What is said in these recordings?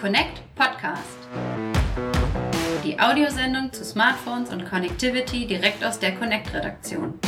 Connect Podcast. Die Audiosendung zu Smartphones und Connectivity direkt aus der Connect-Redaktion.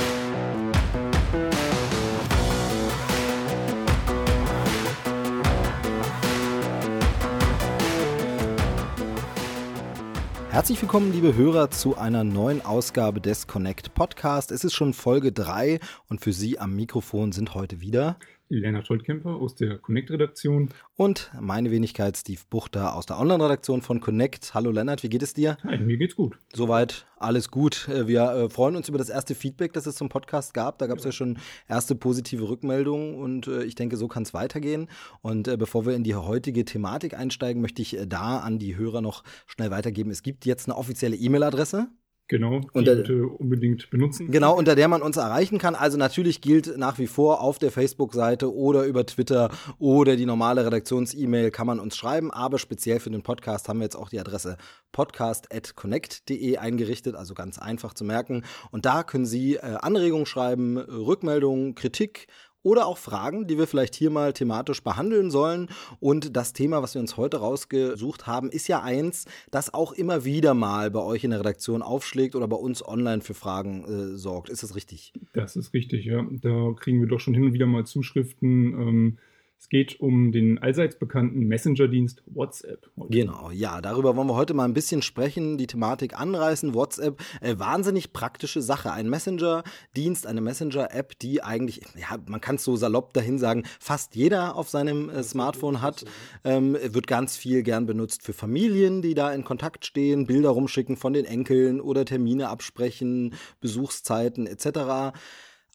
Herzlich willkommen, liebe Hörer, zu einer neuen Ausgabe des Connect Podcast. Es ist schon Folge 3 und für Sie am Mikrofon sind heute wieder Lennart Scholtkemper aus der Connect-Redaktion. Und meine Wenigkeit Steve Buchter aus der Online-Redaktion von Connect. Hallo Lennart, wie geht es dir? Hi, mir geht's gut. Soweit alles gut. Äh, wir äh, freuen uns über das erste Feedback, das es zum Podcast gab. Da gab es ja. ja schon erste positive Rückmeldungen und äh, ich denke, so kann es weitergehen. Und bevor wir in die heutige Thematik einsteigen, möchte ich da an die Hörer noch schnell weitergeben. Es gibt jetzt eine offizielle E-Mail-Adresse. Genau, die unter, bitte unbedingt benutzen. Genau, unter der man uns erreichen kann. Also natürlich gilt nach wie vor auf der Facebook-Seite oder über Twitter oder die normale Redaktions-E-Mail kann man uns schreiben. Aber speziell für den Podcast haben wir jetzt auch die Adresse podcast.connect.de eingerichtet, also ganz einfach zu merken. Und da können Sie äh, Anregungen schreiben, Rückmeldungen, Kritik oder auch Fragen, die wir vielleicht hier mal thematisch behandeln sollen. Und das Thema, was wir uns heute rausgesucht haben, ist ja eins, das auch immer wieder mal bei euch in der Redaktion aufschlägt oder bei uns online für Fragen äh, sorgt. Ist das richtig? Das ist richtig, ja. Da kriegen wir doch schon hin und wieder mal Zuschriften. Ähm es geht um den allseits bekannten Messenger-Dienst WhatsApp. Heute. Genau, ja, darüber wollen wir heute mal ein bisschen sprechen, die Thematik anreißen. WhatsApp, äh, wahnsinnig praktische Sache. Ein Messenger-Dienst, eine Messenger-App, die eigentlich, ja, man kann es so salopp dahin sagen, fast jeder auf seinem äh, Smartphone hat. Ähm, wird ganz viel gern benutzt für Familien, die da in Kontakt stehen, Bilder rumschicken von den Enkeln oder Termine absprechen, Besuchszeiten etc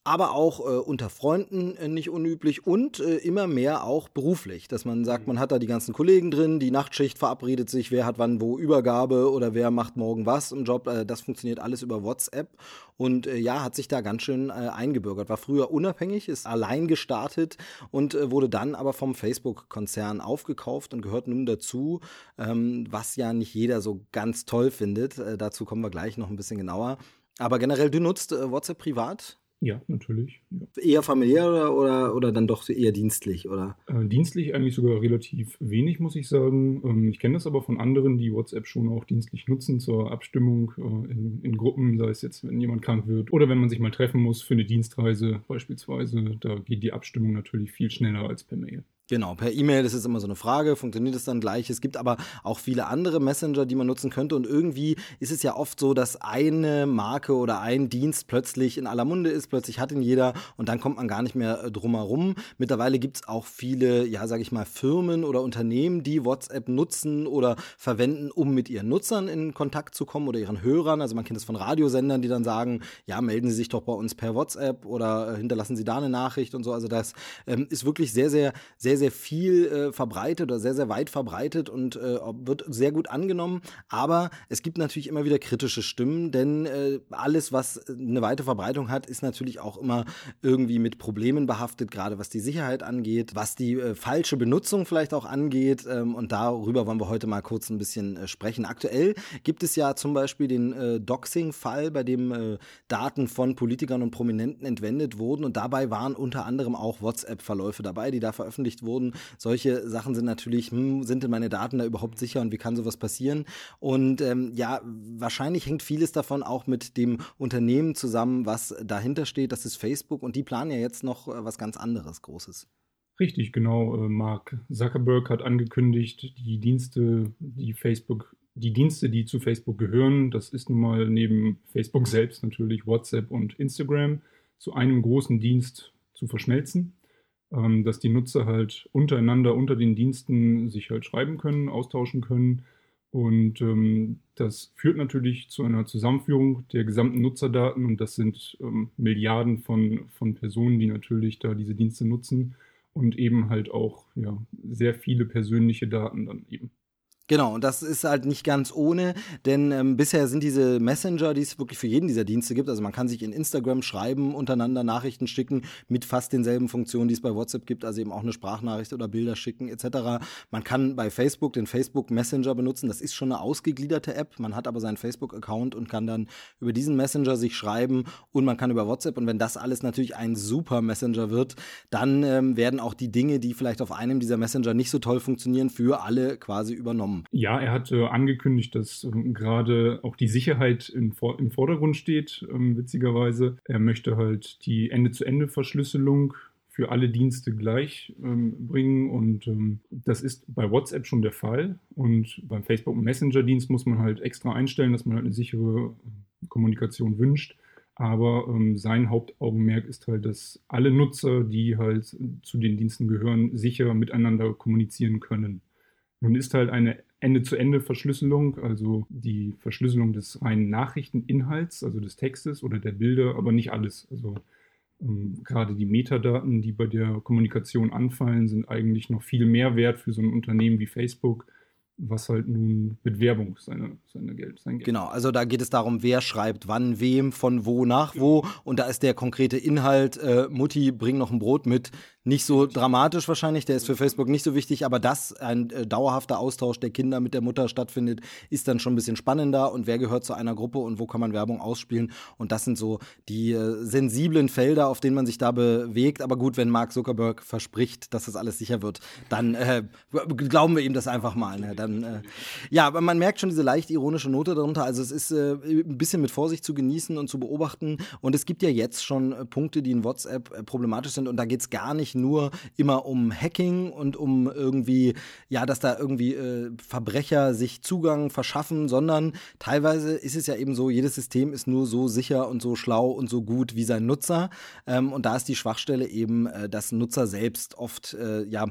aber auch äh, unter Freunden äh, nicht unüblich und äh, immer mehr auch beruflich, dass man sagt, man hat da die ganzen Kollegen drin, die Nachtschicht verabredet sich, wer hat wann wo Übergabe oder wer macht morgen was im Job. Äh, das funktioniert alles über WhatsApp und äh, ja, hat sich da ganz schön äh, eingebürgert. War früher unabhängig, ist allein gestartet und wurde dann aber vom Facebook-Konzern aufgekauft und gehört nun dazu, ähm, was ja nicht jeder so ganz toll findet. dazu kommen wir gleich noch ein bisschen genauer. Aber generell, du nutzt WhatsApp privat? Ja, natürlich. Ja. Eher familiär oder, oder, oder dann doch eher dienstlich, oder? Äh, dienstlich eigentlich sogar relativ wenig, muss ich sagen. Ähm, ich kenne das aber von anderen, die WhatsApp schon auch dienstlich nutzen zur Abstimmung äh, in, in, Gruppen, sei es jetzt, wenn jemand krank wird oder wenn man sich mal treffen muss für eine Dienstreise beispielsweise. Da geht die Abstimmung natürlich viel schneller als per Mail. Genau, per E-Mail ist es immer so eine Frage, funktioniert es dann gleich? Es gibt aber auch viele andere Messenger, die man nutzen könnte und irgendwie ist es ja oft so, dass eine Marke oder ein Dienst plötzlich in aller Munde ist, plötzlich hat ihn jeder und dann kommt man gar nicht mehr äh, drumherum. Mittlerweile gibt es auch viele, ja, sage ich mal, Firmen oder Unternehmen, die WhatsApp nutzen oder verwenden, um mit ihren Nutzern in Kontakt zu kommen oder ihren Hörern. Also man kennt es von Radiosendern, die dann sagen, ja, melden Sie sich doch bei uns per WhatsApp oder äh, hinterlassen Sie da eine Nachricht und so. Also das ähm, ist wirklich sehr, sehr, sehr sehr, sehr viel äh, verbreitet oder sehr, sehr weit verbreitet und äh, wird sehr gut angenommen. Aber es gibt natürlich immer wieder kritische Stimmen, denn äh, alles, was eine weite Verbreitung hat, ist natürlich auch immer irgendwie mit Problemen behaftet, gerade was die Sicherheit angeht, was die äh, falsche Benutzung vielleicht auch angeht. Ähm, und darüber wollen wir heute mal kurz ein bisschen äh, sprechen. Aktuell gibt es ja zum Beispiel den äh, Doxing-Fall, bei dem Daten von Politikern und Prominenten entwendet wurden. Und dabei waren unter anderem auch WhatsApp-Verläufe dabei, die da veröffentlicht wurden wurden. Solche Sachen sind natürlich, hm, sind denn meine Daten da überhaupt sicher und wie kann sowas passieren? Und ähm, ja, wahrscheinlich hängt vieles davon auch mit dem Unternehmen zusammen, was dahinter steht. Das ist Facebook und die planen ja jetzt noch äh, was ganz anderes Großes. Richtig, genau. Äh, Mark Zuckerberg hat angekündigt, die Dienste, die Facebook, die Dienste, die zu Facebook gehören, das ist nun mal neben Facebook selbst natürlich WhatsApp und Instagram, zu einem großen Dienst zu verschmelzen ähm, dass die Nutzer halt untereinander unter den Diensten sich halt schreiben können, austauschen können. Und ähm, das führt natürlich zu einer Zusammenführung der gesamten Nutzerdaten und das sind ähm, Milliarden von, von Personen, die natürlich da diese Dienste nutzen und eben halt auch ja, sehr viele persönliche Daten dann eben. Genau, und das ist halt nicht ganz ohne, denn ähm, bisher sind diese Messenger, die es wirklich für jeden dieser Dienste gibt, also man kann sich in Instagram schreiben, untereinander Nachrichten schicken mit fast denselben Funktionen, die es bei WhatsApp gibt, also eben auch eine Sprachnachricht oder Bilder schicken etc. Man kann bei Facebook den Facebook Messenger benutzen, das ist schon eine ausgegliederte App, man hat aber seinen Facebook-Account und kann dann über diesen Messenger sich schreiben und man kann über WhatsApp und wenn das alles natürlich ein super Messenger wird, dann ähm, werden auch die Dinge, die vielleicht auf einem dieser Messenger nicht so toll funktionieren, für alle quasi übernommen haben. Ja, er hat äh, angekündigt, dass äh, gerade auch die Sicherheit in, im Vordergrund steht, äh, witzigerweise. Er möchte halt die Ende-zu-Ende-Verschlüsselung für alle Dienste gleich ähm, bringen und ähm, das ist bei WhatsApp schon der Fall und beim Facebook Messenger Dienst muss man halt extra einstellen, dass man halt eine sichere Kommunikation wünscht. Aber ähm, sein Hauptaugenmerk ist halt, dass alle Nutzer, die halt zu den Diensten gehören, sicher miteinander kommunizieren können. Nun ist halt eine Ende-zu-Ende-Verschlüsselung, also die Verschlüsselung des reinen Nachrichteninhalts, also des Textes oder der Bilder, aber nicht alles. Also ähm, gerade die Metadaten, die bei der Kommunikation anfallen, sind eigentlich noch viel mehr wert für so ein Unternehmen wie Facebook, was halt nun mit Werbung seine, seine Geld, sein Geld. Genau, also da geht es darum, wer schreibt wann, wem, von wo nach wo. Und da ist der konkrete Inhalt, äh, Mutti, bring noch ein Brot mit, nicht so dramatisch wahrscheinlich, der ist für Facebook nicht so wichtig, aber dass ein äh, dauerhafter Austausch der Kinder mit der Mutter stattfindet, ist dann schon ein bisschen spannender. Und wer gehört zu einer Gruppe und wo kann man Werbung ausspielen? Und das sind so die äh, sensiblen Felder, auf denen man sich da bewegt, aber gut, wenn Mark Zuckerberg verspricht, dass das alles sicher wird, dann äh, glauben wir ihm das einfach mal. Ne? Dann, äh, ja, aber man merkt schon diese leicht ironische Note darunter, also es ist äh, ein bisschen mit Vorsicht zu genießen und zu beobachten. Und es gibt ja jetzt schon äh, Punkte, die in WhatsApp problematisch sind. Und da geht es gar nicht nur immer um Hacking und um irgendwie, ja, dass da irgendwie äh, Verbrecher sich Zugang verschaffen, sondern teilweise ist es ja eben so, jedes System ist nur so sicher und so schlau und so gut wie sein Nutzer. Ähm, und da ist die Schwachstelle eben, äh, dass Nutzer selbst oft, äh, ja,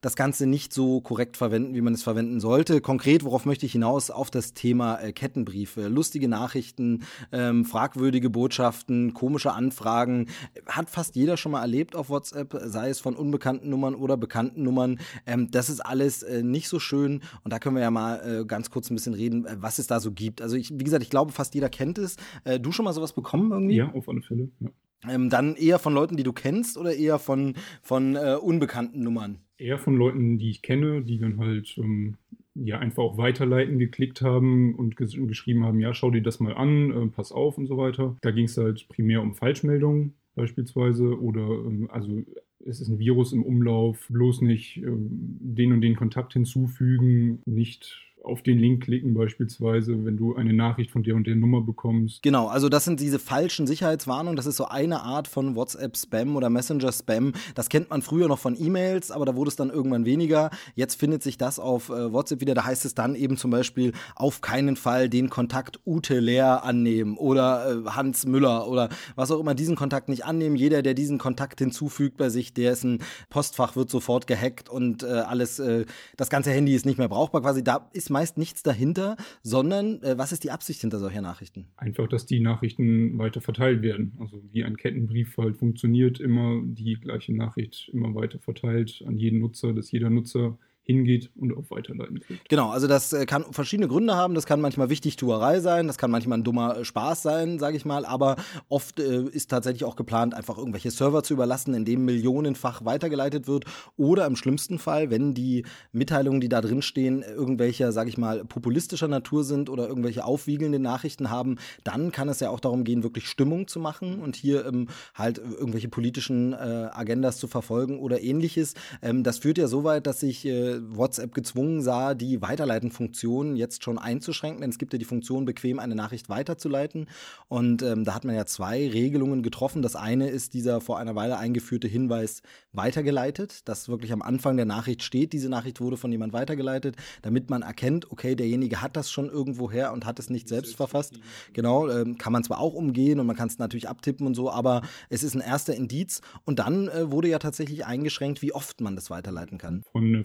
das Ganze nicht so korrekt verwenden, wie man es verwenden sollte. Konkret, worauf möchte ich hinaus? Auf das Thema äh, Kettenbriefe. Lustige Nachrichten, ähm, fragwürdige Botschaften, komische Anfragen. Hat fast jeder schon mal erlebt auf WhatsApp, sei es von unbekannten Nummern oder bekannten Nummern. Ähm, das ist alles äh, nicht so schön. Und da können wir ja mal äh, ganz kurz ein bisschen reden, äh, was es da so gibt. Also ich, wie gesagt, ich glaube, fast jeder kennt es. Äh, du schon mal sowas bekommen irgendwie? Ja, auf alle Fälle. Ja. Ähm, dann eher von Leuten, die du kennst oder eher von, von äh, unbekannten Nummern? Eher von Leuten, die ich kenne, die dann halt ähm, ja einfach auch weiterleiten geklickt haben und ges geschrieben haben, ja, schau dir das mal an, äh, pass auf und so weiter. Da ging es halt primär um Falschmeldungen beispielsweise oder ähm, also es ist ein Virus im Umlauf, bloß nicht ähm, den und den Kontakt hinzufügen, nicht auf den Link klicken beispielsweise, wenn du eine Nachricht von der und der Nummer bekommst. Genau, also das sind diese falschen Sicherheitswarnungen. Das ist so eine Art von WhatsApp-Spam oder Messenger-Spam. Das kennt man früher noch von E-Mails, aber da wurde es dann irgendwann weniger. Jetzt findet sich das auf äh, WhatsApp wieder. Da heißt es dann eben zum Beispiel auf keinen Fall den Kontakt Ute Leer annehmen oder äh, Hans Müller oder was auch immer diesen Kontakt nicht annehmen. Jeder, der diesen Kontakt hinzufügt bei sich, dessen Postfach wird sofort gehackt und äh, alles, äh, das ganze Handy ist nicht mehr brauchbar. Quasi da ist meist nichts dahinter, sondern äh, was ist die Absicht hinter solcher Nachrichten? Einfach, dass die Nachrichten weiter verteilt werden. Also wie ein Kettenbrief halt funktioniert, immer die gleiche Nachricht immer weiter verteilt an jeden Nutzer, dass jeder Nutzer hingeht und auf Weiterleiten klickt. Genau, also das äh, kann verschiedene Gründe haben. Das kann manchmal Wichtigtuerei sein, das kann manchmal ein dummer äh, Spaß sein, sage ich mal. Aber oft äh, ist tatsächlich auch geplant, einfach irgendwelche Server zu überlassen, in dem millionenfach weitergeleitet wird. Oder im schlimmsten Fall, wenn die Mitteilungen, die da drin stehen, irgendwelcher, sage ich mal, populistischer Natur sind oder irgendwelche aufwiegelnden Nachrichten haben, dann kann es ja auch darum gehen, wirklich Stimmung zu machen und hier ähm, halt irgendwelche politischen äh, Agendas zu verfolgen oder ähnliches. Ähm, das führt ja so weit, dass sich äh, WhatsApp gezwungen sah, die Weiterleiten-Funktion jetzt schon einzuschränken, denn es gibt ja die Funktion, bequem eine Nachricht weiterzuleiten. Und ähm, da hat man ja zwei Regelungen getroffen. Das eine ist dieser vor einer Weile eingeführte Hinweis weitergeleitet, dass wirklich am Anfang der Nachricht steht, diese Nachricht wurde von jemand weitergeleitet, damit man erkennt, okay, derjenige hat das schon irgendwo her und hat es nicht selbst verfasst. Genau, ähm, kann man zwar auch umgehen und man kann es natürlich abtippen und so, aber es ist ein erster Indiz. Und dann äh, wurde ja tatsächlich eingeschränkt, wie oft man das weiterleiten kann. Von äh,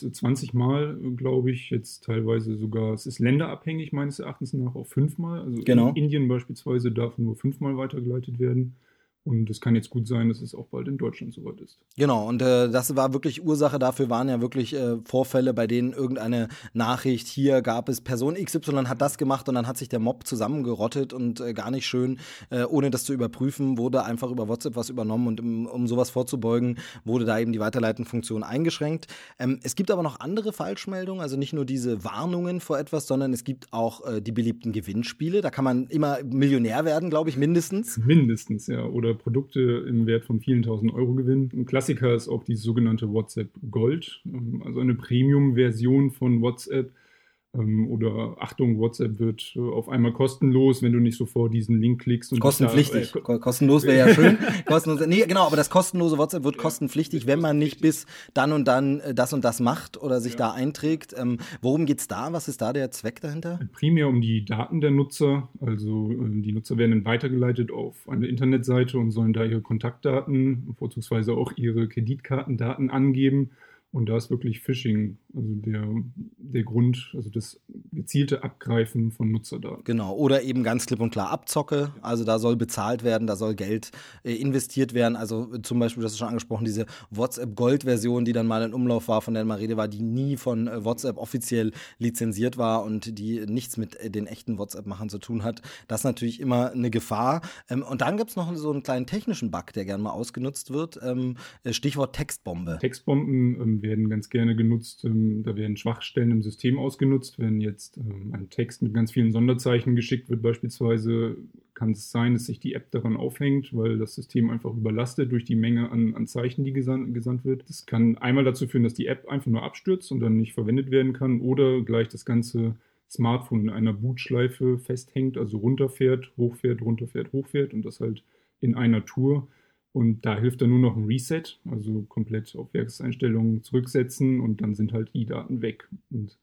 vormals 20 Mal, glaube ich, jetzt teilweise sogar, es ist länderabhängig meines Erachtens nach, auch fünfmal. Also genau. in Indien beispielsweise darf nur fünfmal weitergeleitet werden. Und es kann jetzt gut sein, dass es auch bald in Deutschland soweit ist. Genau, und äh, das war wirklich Ursache dafür, waren ja wirklich äh, Vorfälle, bei denen irgendeine Nachricht, hier gab es Person XY hat das gemacht und dann hat sich der Mob zusammengerottet und äh, gar nicht schön, äh, ohne das zu überprüfen, wurde einfach über WhatsApp was übernommen und um, um sowas vorzubeugen, wurde da eben die Weiterleitenfunktion eingeschränkt. Ähm, es gibt aber noch andere Falschmeldungen, also nicht nur diese Warnungen vor etwas, sondern es gibt auch äh, die beliebten Gewinnspiele. Da kann man immer Millionär werden, glaube ich, mindestens. Mindestens, ja. Oder Produkte im Wert von vielen tausend Euro gewinnen. Ein Klassiker ist auch die sogenannte WhatsApp Gold, ähm, also eine Premium-Version von WhatsApp oder Achtung, WhatsApp wird äh, auf einmal kostenlos, wenn du nicht sofort diesen Link klickst. Und kostenpflichtig. Da, äh, kostenlos wäre ja schön. kostenlos, nee, genau, aber das kostenlose WhatsApp wird kostenpflichtig, wenn man nicht bis dann und dann äh, das und das macht oder sich ja. da einträgt. Ähm, worum es da? Was ist da der Zweck dahinter? Primär um die Daten der Nutzer. Also äh, die Nutzer werden dann weitergeleitet auf eine Internetseite und sollen da ihre Kontaktdaten, vorzugsweise auch ihre Kreditkartendaten angeben. Und da ist wirklich Phishing, also der, der Grund, also das gezielte Abgreifen von Nutzerdaten. Genau, oder eben ganz klipp und klar Abzocke. Also da soll bezahlt werden, da soll Geld äh, investiert werden. Also zum Beispiel, das ist schon angesprochen, diese WhatsApp-Gold-Version, die dann mal in Umlauf war, von der mal Rede war, die nie von äh, WhatsApp offiziell lizenziert war und die nichts mit äh, den echten WhatsApp-Machern zu tun hat. Das ist natürlich immer eine Gefahr. Ähm, und dann gibt es noch so einen kleinen technischen Bug, der gerne mal ausgenutzt wird. Ähm, äh, Stichwort Textbombe. Textbomben ähm, werden ganz gerne genutzt. Ähm, da werden Schwachstellen im System ausgenutzt. Wenn jetzt ähm, ein Text mit ganz vielen Sonderzeichen geschickt wird, beispielsweise, kann es sein, dass sich die App daran aufhängt, weil das System einfach überlastet durch die Menge an, an Zeichen, die gesandt, gesandt wird. Das kann einmal dazu führen, dass die App einfach nur abstürzt und dann nicht verwendet werden kann oder gleich das ganze Smartphone in einer Bootschleife festhängt, also runterfährt, hochfährt, runterfährt, hochfährt und das halt in einer Tour. Und da hilft dann nur noch ein Reset, also komplett auf Werkseinstellungen zurücksetzen und dann sind halt die Daten weg. Und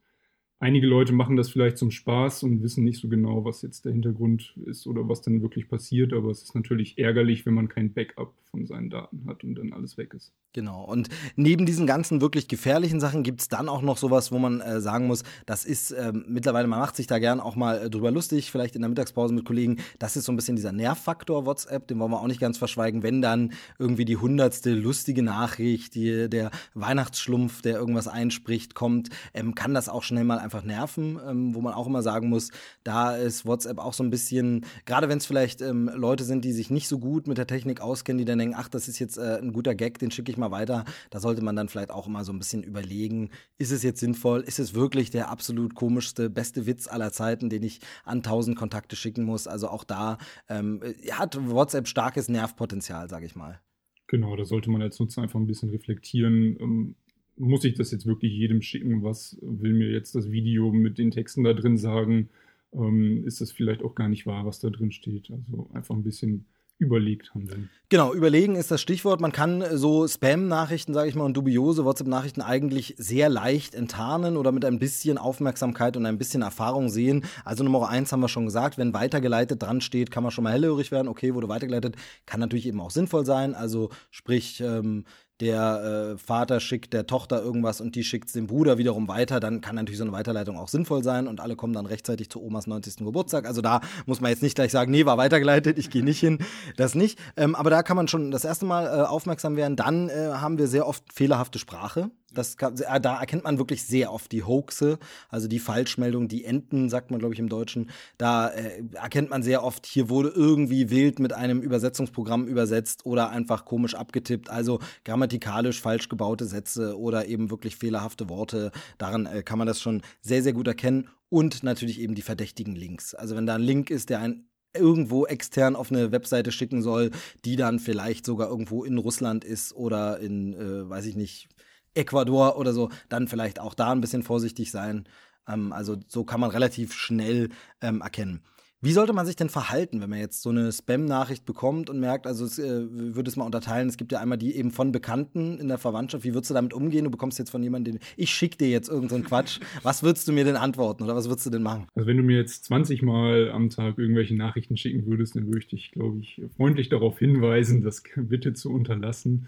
einige Leute machen das vielleicht zum Spaß und wissen nicht so genau, was jetzt der Hintergrund ist oder was dann wirklich passiert. Aber es ist natürlich ärgerlich, wenn man kein Backup von seinen Daten hat und dann alles weg ist. Genau. Und neben diesen ganzen wirklich gefährlichen Sachen gibt es dann auch noch sowas, wo man äh, sagen muss, das ist äh, mittlerweile, man macht sich da gern auch mal äh, drüber lustig, vielleicht in der Mittagspause mit Kollegen. Das ist so ein bisschen dieser Nervfaktor WhatsApp, den wollen wir auch nicht ganz verschweigen. Wenn dann irgendwie die hundertste lustige Nachricht, die, der Weihnachtsschlumpf, der irgendwas einspricht, kommt, ähm, kann das auch schnell mal einfach nerven, ähm, wo man auch immer sagen muss, da ist WhatsApp auch so ein bisschen, gerade wenn es vielleicht ähm, Leute sind, die sich nicht so gut mit der Technik auskennen, die dann denken, ach, das ist jetzt äh, ein guter Gag, den schicke ich mal weiter. Da sollte man dann vielleicht auch immer so ein bisschen überlegen, ist es jetzt sinnvoll? Ist es wirklich der absolut komischste, beste Witz aller Zeiten, den ich an tausend Kontakte schicken muss? Also auch da ähm, hat WhatsApp starkes Nervpotenzial, sage ich mal. Genau, da sollte man als Nutzer einfach ein bisschen reflektieren. Muss ich das jetzt wirklich jedem schicken? Was will mir jetzt das Video mit den Texten da drin sagen? Ähm, ist das vielleicht auch gar nicht wahr, was da drin steht? Also einfach ein bisschen überlegt handeln. Genau, überlegen ist das Stichwort. Man kann so Spam-Nachrichten, sage ich mal, und dubiose WhatsApp-Nachrichten eigentlich sehr leicht enttarnen oder mit ein bisschen Aufmerksamkeit und ein bisschen Erfahrung sehen. Also Nummer eins haben wir schon gesagt, wenn weitergeleitet dran steht, kann man schon mal hellhörig werden. Okay, wurde weitergeleitet, kann natürlich eben auch sinnvoll sein. Also sprich, ähm, der äh, Vater schickt der Tochter irgendwas und die schickt es dem Bruder wiederum weiter, dann kann natürlich so eine Weiterleitung auch sinnvoll sein und alle kommen dann rechtzeitig zu Omas 90. Geburtstag. Also da muss man jetzt nicht gleich sagen, nee, war weitergeleitet, ich gehe nicht hin. Das nicht. Ähm, aber da kann man schon das erste Mal äh, aufmerksam werden. Dann äh, haben wir sehr oft fehlerhafte Sprache. Das kann, äh, da erkennt man wirklich sehr oft die Hoaxe, also die Falschmeldung, die Enten, sagt man, glaube ich, im Deutschen. Da äh, erkennt man sehr oft, hier wurde irgendwie wild mit einem Übersetzungsprogramm übersetzt oder einfach komisch abgetippt. Also grammatikalisch falsch gebaute Sätze oder eben wirklich fehlerhafte Worte. Daran äh, kann man das schon sehr, sehr gut erkennen. Und natürlich eben die verdächtigen Links. Also wenn da ein Link ist, der ein irgendwo extern auf eine Webseite schicken soll, die dann vielleicht sogar irgendwo in Russland ist oder in, äh, weiß ich nicht, Ecuador oder so, dann vielleicht auch da ein bisschen vorsichtig sein. Ähm, also so kann man relativ schnell ähm, erkennen. Wie sollte man sich denn verhalten, wenn man jetzt so eine Spam-Nachricht bekommt und merkt, also es, äh, würde es mal unterteilen, es gibt ja einmal die eben von Bekannten in der Verwandtschaft, wie würdest du damit umgehen? Du bekommst jetzt von jemandem, ich schicke dir jetzt irgendeinen so Quatsch. Was würdest du mir denn antworten oder was würdest du denn machen? Also wenn du mir jetzt 20 Mal am Tag irgendwelche Nachrichten schicken würdest, dann würde ich dich, glaube ich, freundlich darauf hinweisen, das bitte zu unterlassen.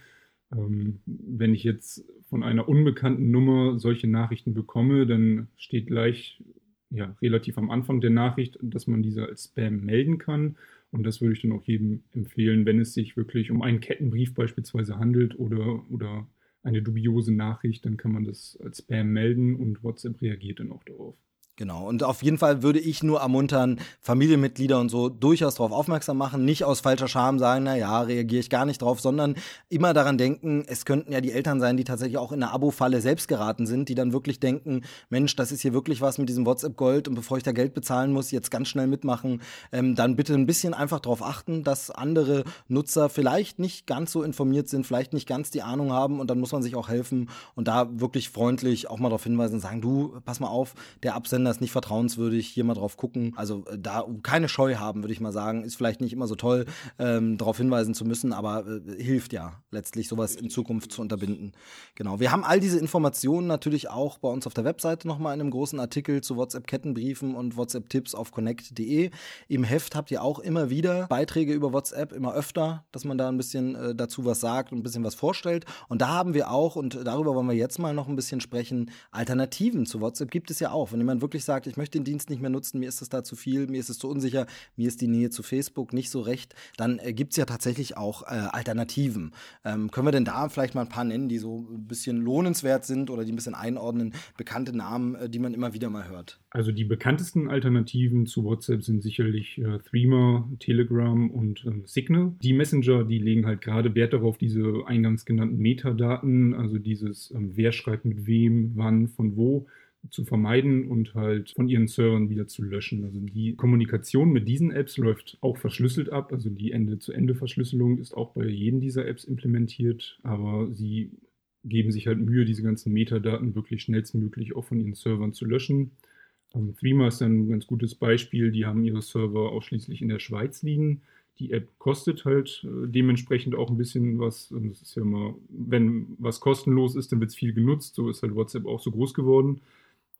Ähm, wenn ich jetzt von einer unbekannten Nummer solche Nachrichten bekomme, dann steht gleich ja, relativ am Anfang der Nachricht, dass man diese als Spam melden kann. Und das würde ich dann auch jedem empfehlen, wenn es sich wirklich um einen Kettenbrief beispielsweise handelt oder, oder eine dubiose Nachricht, dann kann man das als Spam melden und WhatsApp reagiert dann auch darauf. Genau. Und auf jeden Fall würde ich nur ermuntern, Familienmitglieder und so durchaus darauf aufmerksam machen, nicht aus falscher Scham sagen, na ja, reagiere ich gar nicht drauf, sondern immer daran denken, es könnten ja die Eltern sein, die tatsächlich auch in eine Abo-Falle selbst geraten sind, die dann wirklich denken, Mensch, das ist hier wirklich was mit diesem WhatsApp Gold und bevor ich da Geld bezahlen muss, jetzt ganz schnell mitmachen, ähm, dann bitte ein bisschen einfach darauf achten, dass andere Nutzer vielleicht nicht ganz so informiert sind, vielleicht nicht ganz die Ahnung haben und dann muss man sich auch helfen und da wirklich freundlich auch mal darauf hinweisen und sagen, du, pass mal auf, der Absender Sender ist nicht vertrauenswürdig, hier mal drauf gucken. Also äh, da keine Scheu haben, würde ich mal sagen. Ist vielleicht nicht immer so toll, ähm, darauf hinweisen zu müssen, aber äh, hilft ja letztlich, sowas in Zukunft zu unterbinden. Genau. Wir haben all diese Informationen natürlich auch bei uns auf der Webseite nochmal in einem großen Artikel zu WhatsApp-Kettenbriefen und WhatsApp-Tipps auf connect.de. Im Heft habt ihr auch immer wieder Beiträge über WhatsApp, immer öfter, dass man da ein bisschen äh, dazu was sagt und ein bisschen was vorstellt. Und da haben wir auch, und darüber wollen wir jetzt mal noch ein bisschen sprechen, Alternativen zu WhatsApp gibt es ja auch. Wenn jemand wirklich wirklich sagt, ich möchte den Dienst nicht mehr nutzen, mir ist es da zu viel, mir ist es zu unsicher, mir ist die Nähe zu Facebook nicht so recht, dann äh, gibt es ja tatsächlich auch äh, Alternativen. Ähm, können wir denn da vielleicht mal ein paar nennen, die so ein bisschen lohnenswert sind oder die ein bisschen einordnen, bekannte Namen, äh, die man immer wieder mal hört? Also die bekanntesten Alternativen zu WhatsApp sind sicherlich äh, Threema, Telegram und äh, Signal. Die Messenger, die legen halt gerade Wert darauf, diese eingangs genannten Metadaten, also dieses, ähm, wer schreibt mit wem, wann, von wo, zu vermeiden und halt von ihren Servern wieder zu löschen. Also die Kommunikation mit diesen Apps läuft auch verschlüsselt ab. Also die Ende-zu-Ende-Verschlüsselung ist auch bei jedem dieser Apps implementiert, aber sie geben sich halt Mühe, diese ganzen Metadaten wirklich schnellstmöglich auch von ihren Servern zu löschen. Ähm, Threema ist ein ganz gutes Beispiel. Die haben ihre Server ausschließlich in der Schweiz liegen. Die App kostet halt äh, dementsprechend auch ein bisschen was. Und das ist ja immer, wenn was kostenlos ist, dann wird es viel genutzt. So ist halt WhatsApp auch so groß geworden.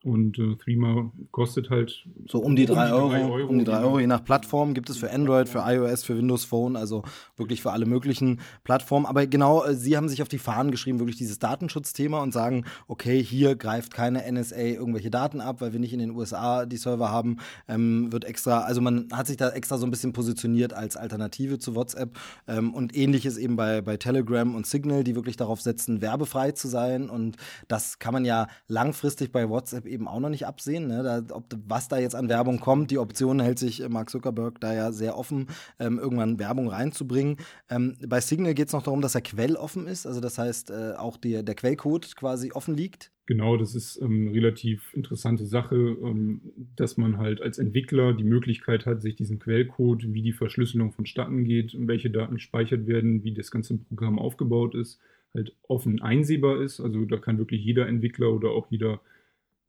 Und äh, Threema kostet halt so um die 3 um Euro, Euro, Um die 3 Euro, je nach Plattform gibt es für Android, für iOS, für Windows Phone, also wirklich für alle möglichen Plattformen. Aber genau, äh, Sie haben sich auf die Fahnen geschrieben, wirklich dieses Datenschutzthema und sagen, okay, hier greift keine NSA irgendwelche Daten ab, weil wir nicht in den USA die Server haben, ähm, wird extra, also man hat sich da extra so ein bisschen positioniert als Alternative zu WhatsApp. Ähm, und ähnliches eben bei, bei Telegram und Signal, die wirklich darauf setzen, werbefrei zu sein. Und das kann man ja langfristig bei WhatsApp eben auch noch nicht absehen. Ne? Da, ob, was da jetzt an Werbung kommt, die Option hält sich äh, Mark Zuckerberg da ja sehr offen, ähm, irgendwann Werbung reinzubringen. Ähm, bei Signal geht es noch darum, dass er quelloffen ist, also das heißt äh, auch die, der Quellcode quasi offen liegt. Genau, das ist ähm, eine relativ interessante Sache, ähm, dass man halt als Entwickler die Möglichkeit hat, sich diesen Quellcode, wie die Verschlüsselung vonstatten geht, welche Daten gespeichert werden, wie das ganze Programm aufgebaut ist, halt offen einsehbar ist. Also da kann wirklich jeder Entwickler oder auch jeder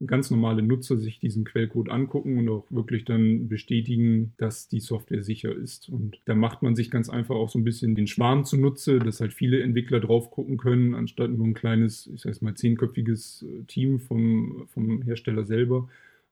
ganz normale Nutzer sich diesen Quellcode angucken und auch wirklich dann bestätigen, dass die Software sicher ist. Und da macht man sich ganz einfach auch so ein bisschen den Schwarm zunutze, dass halt viele Entwickler drauf gucken können, anstatt nur ein kleines, ich sag mal, zehnköpfiges äh, Team vom, vom Hersteller selber.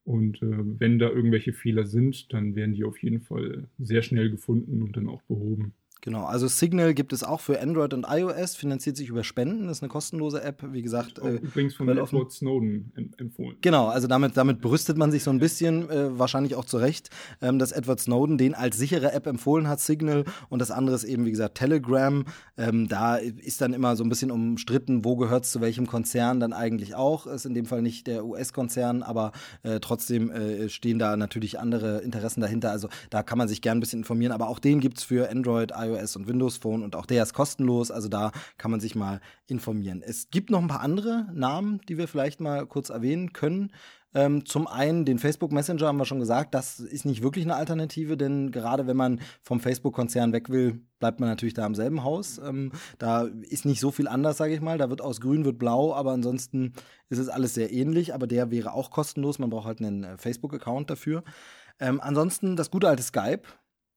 Und äh, wenn da irgendwelche Fehler sind, dann werden die auf jeden Fall sehr schnell gefunden und dann auch behoben. Genau, also Signal gibt es auch für Android und iOS, finanziert sich über Spenden, ist eine kostenlose App, wie gesagt. Äh, übrigens von Edward Snowden empfohlen. Genau, also damit, damit brüstet man sich so ein bisschen, äh, wahrscheinlich auch zu Recht, ähm, dass Edward Snowden den als sichere App empfohlen hat, Signal, und das andere ist eben, wie gesagt, Telegram. Ähm, da ist dann immer so ein bisschen umstritten, wo gehört es zu welchem Konzern dann eigentlich auch. Ist in dem Fall nicht der US-Konzern, aber äh, trotzdem äh, stehen da natürlich andere Interessen dahinter. Also da kann man sich gern ein bisschen informieren, aber auch den gibt es für Android, iOS iOS und Windows Phone und auch der ist kostenlos, also da kann man sich mal informieren. Es gibt noch ein paar andere Namen, die wir vielleicht mal kurz erwähnen können. Ähm, zum einen den Facebook Messenger haben wir schon gesagt, das ist nicht wirklich eine Alternative, denn gerade wenn man vom Facebook-Konzern weg will, bleibt man natürlich da im selben Haus. Ähm, da ist nicht so viel anders, sage ich mal. Da wird aus Grün wird Blau, aber ansonsten ist es alles sehr ähnlich. Aber der wäre auch kostenlos. Man braucht halt einen äh, Facebook-Account dafür. Ähm, ansonsten das gute alte Skype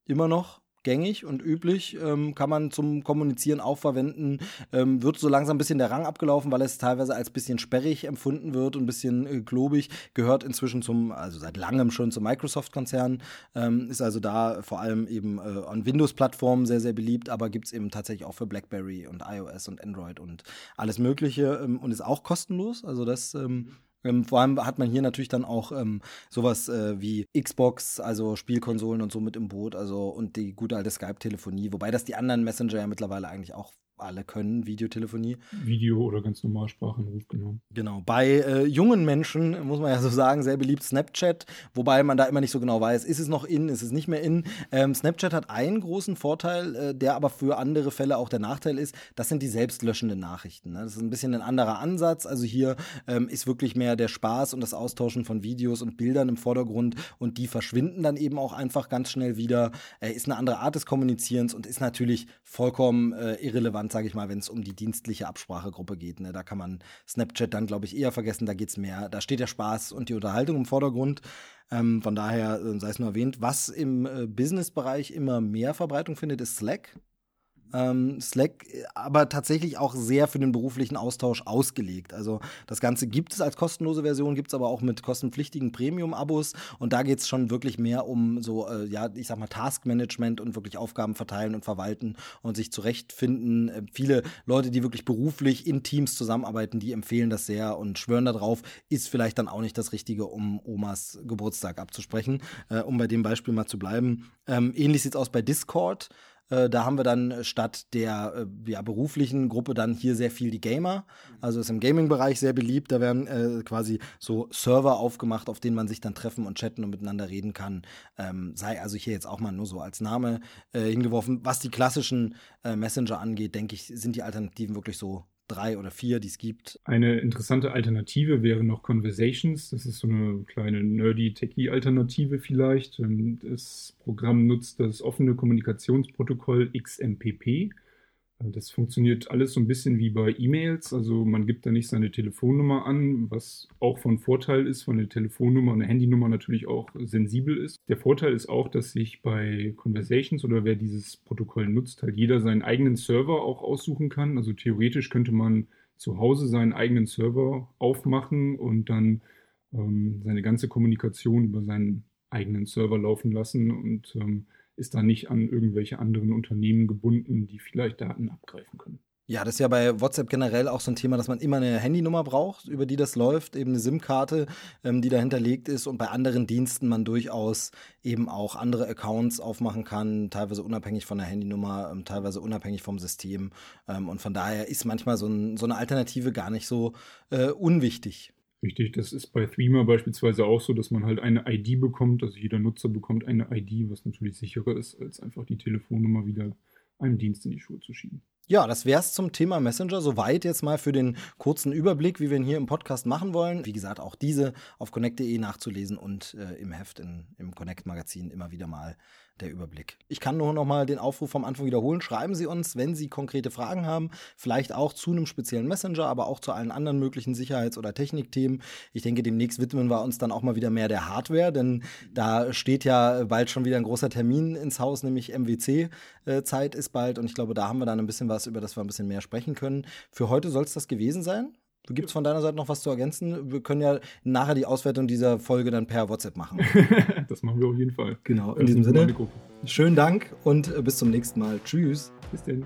immer noch gängig und üblich, ähm, kann man zum Kommunizieren auch verwenden. Ähm, wird so langsam ein bisschen der Rang abgelaufen, weil es teilweise als bisschen sperrig empfunden wird und ein bisschen äh, globig. Gehört inzwischen zum, also seit langem schon zum Microsoft-Konzern. Ähm, ist also da vor allem eben äh, an Windows-Plattformen sehr, sehr beliebt, aber gibt es eben tatsächlich auch für BlackBerry und iOS und Android und alles Mögliche ähm, und ist auch kostenlos. Also das ähm, Ähm, vor allem hat man hier natürlich dann auch ähm, sowas äh, wie Xbox, also Spielkonsolen und so mit im Boot, also und die gute alte Skype-Telefonie, wobei das die anderen Messenger ja mittlerweile eigentlich auch alle können Videotelefonie. Video oder ganz normal Sprachanruf, genau. Genau. Bei äh, jungen Menschen, muss man ja so sagen, sehr beliebt Snapchat, wobei man da immer nicht so genau weiß, ist es noch in, ist es nicht mehr in. Ähm, Snapchat hat einen großen Vorteil, äh, der aber für andere Fälle auch der Nachteil ist, das sind die selbstlöschenden Nachrichten. Ne? Das ist ein bisschen ein anderer Ansatz. Also hier ähm, ist wirklich mehr der Spaß und das Austauschen von Videos und Bildern im Vordergrund und die verschwinden dann eben auch einfach ganz schnell wieder. Äh, ist eine andere Art des Kommunizierens und ist natürlich vollkommen äh, irrelevant relevant, sage ich mal, wenn es um die dienstliche Absprachegruppe geht. Ne? Da kann man Snapchat dann, glaube ich, eher vergessen. Da geht es mehr. Da steht der Spaß und die Unterhaltung im Vordergrund. Ähm, von daher äh, sei es nur erwähnt. Was im äh, Business-Bereich immer mehr Verbreitung findet, ist Slack. Ähm, Slack aber tatsächlich auch sehr für den beruflichen Austausch ausgelegt. Also das Ganze gibt es als kostenlose Version, gibt es aber auch mit kostenpflichtigen Premium-Abos und da geht es schon wirklich mehr um so, äh, ja, ich sag mal, Taskmanagement und wirklich Aufgaben verteilen und verwalten und sich zurechtfinden. Äh, viele Leute, die wirklich beruflich in Teams zusammenarbeiten, die empfehlen das sehr und schwören darauf, ist vielleicht dann auch nicht das Richtige, um Omas Geburtstag abzusprechen, äh, um bei dem Beispiel mal zu bleiben. Ähm, ähnlich sieht es aus bei Discord. Äh, da haben wir dann statt der äh, ja, beruflichen Gruppe dann hier sehr viel die Gamer. Also ist im Gaming-Bereich sehr beliebt. Da werden äh, quasi so Server aufgemacht, auf denen man sich dann treffen und chatten und miteinander reden kann. Ähm, sei also hier jetzt auch mal nur so als Name äh, hingeworfen. Was die klassischen äh, Messenger angeht, denke ich, sind die Alternativen wirklich so drei oder vier, die es gibt. Eine interessante Alternative wäre noch Conversations. Das ist so eine kleine nerdy Techie-Alternative vielleicht. Ähm, das Programm nutzt das offene Kommunikationsprotokoll XMPP. Äh, das funktioniert alles so ein bisschen wie bei E-Mails. Also man gibt da nicht seine Telefonnummer an, was auch von Vorteil ist, von der Telefonnummer und der Handynummer natürlich auch sensibel ist. Der Vorteil ist auch, dass sich bei Conversations oder wer dieses Protokoll nutzt, halt jeder seinen eigenen Server auch aussuchen kann. Also theoretisch könnte man zu Hause seinen eigenen Server aufmachen und dann ähm, seine ganze Kommunikation über seinen eigenen Server laufen lassen und ähm, ist da nicht an irgendwelche anderen Unternehmen gebunden, die vielleicht Daten abgreifen können. Ja, das ist ja bei WhatsApp generell auch so ein Thema, dass man immer eine Handynummer braucht, über die das läuft, eben eine SIM-Karte, ähm, die da hinterlegt ist und bei anderen Diensten man durchaus eben auch andere Accounts aufmachen kann, teilweise unabhängig von der Handynummer, ähm, teilweise unabhängig vom System. Ähm, und von daher ist manchmal so, ein, so eine Alternative gar nicht so äh, unwichtig. Richtig, das ist bei Threema beispielsweise auch so, dass man halt eine ID bekommt, also jeder Nutzer bekommt eine ID, was natürlich sicherer ist, als einfach die Telefonnummer wieder einem Dienst in die Schuhe zu schieben. Ja, das wär's zum Thema Messenger. Soweit jetzt mal für den kurzen Überblick, wie wir ihn hier im Podcast machen wollen. Wie gesagt, auch diese auf connect.de nachzulesen und äh, im Heft in, im Connect-Magazin immer wieder mal der Überblick. Ich kann nur noch mal den Aufruf vom Anfang wiederholen. Schreiben Sie uns, wenn Sie konkrete Fragen haben, vielleicht auch zu einem speziellen Messenger, aber auch zu allen anderen möglichen Sicherheits- oder Technikthemen. Ich denke, demnächst widmen wir uns dann auch mal wieder mehr der Hardware, denn da steht ja bald schon wieder ein großer Termin ins Haus, nämlich MWC-Zeit ist bald und ich glaube, da haben wir dann ein bisschen was, über das wir ein bisschen mehr sprechen können. Für heute soll es das gewesen sein. Gibt es von deiner Seite noch was zu ergänzen? Wir können ja nachher die Auswertung dieser Folge dann per WhatsApp machen. das machen wir auf jeden Fall. Genau, in diesem Sinne. Schönen Dank und äh, bis zum nächsten Mal. Tschüss. Bis denn.